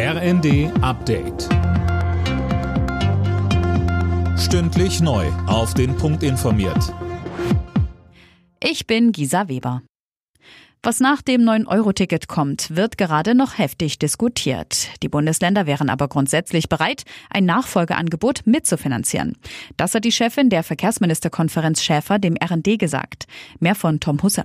RND Update. Stündlich neu. Auf den Punkt informiert. Ich bin Gisa Weber. Was nach dem 9-Euro-Ticket kommt, wird gerade noch heftig diskutiert. Die Bundesländer wären aber grundsätzlich bereit, ein Nachfolgeangebot mitzufinanzieren. Das hat die Chefin der Verkehrsministerkonferenz Schäfer dem RND gesagt. Mehr von Tom Husse.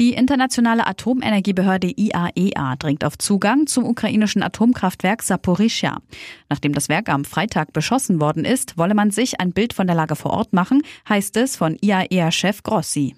Die internationale Atomenergiebehörde IAEA e dringt auf Zugang zum ukrainischen Atomkraftwerk Saporischja. Nachdem das Werk am Freitag beschossen worden ist, wolle man sich ein Bild von der Lage vor Ort machen, heißt es von IAEA-Chef Grossi.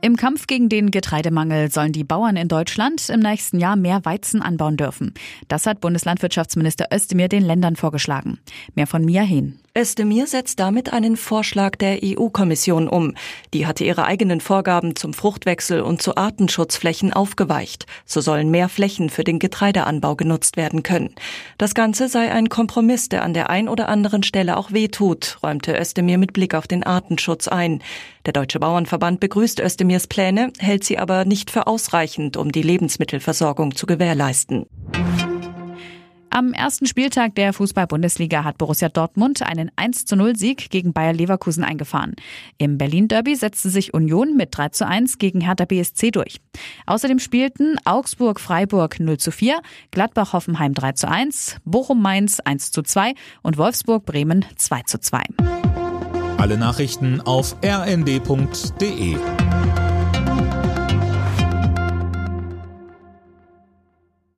Im Kampf gegen den Getreidemangel sollen die Bauern in Deutschland im nächsten Jahr mehr Weizen anbauen dürfen. Das hat Bundeslandwirtschaftsminister Özdemir den Ländern vorgeschlagen. Mehr von Mia Hehn. Özdemir setzt damit einen Vorschlag der EU-Kommission um. Die hatte ihre eigenen Vorgaben zum Fruchtwechsel und zu Artenschutzflächen aufgeweicht. So sollen mehr Flächen für den Getreideanbau genutzt werden können. Das Ganze sei ein Kompromiss, der an der ein oder anderen Stelle auch wehtut, räumte Özdemir mit Blick auf den Artenschutz ein. Der Deutsche Bauernverband begrüßt Özdemirs Pläne, hält sie aber nicht für ausreichend, um die Lebensmittelversorgung zu gewährleisten. Am ersten Spieltag der Fußball-Bundesliga hat Borussia Dortmund einen 1 zu 0 Sieg gegen Bayer Leverkusen eingefahren. Im Berlin-Derby setzte sich Union mit 3 zu 1 gegen Hertha BSC durch. Außerdem spielten Augsburg-Freiburg 0 zu 4, Gladbach-Hoffenheim 3 zu 1, Bochum-Mainz 1 zu 2 und Wolfsburg-Bremen 2 zu 2. Alle Nachrichten auf rnd.de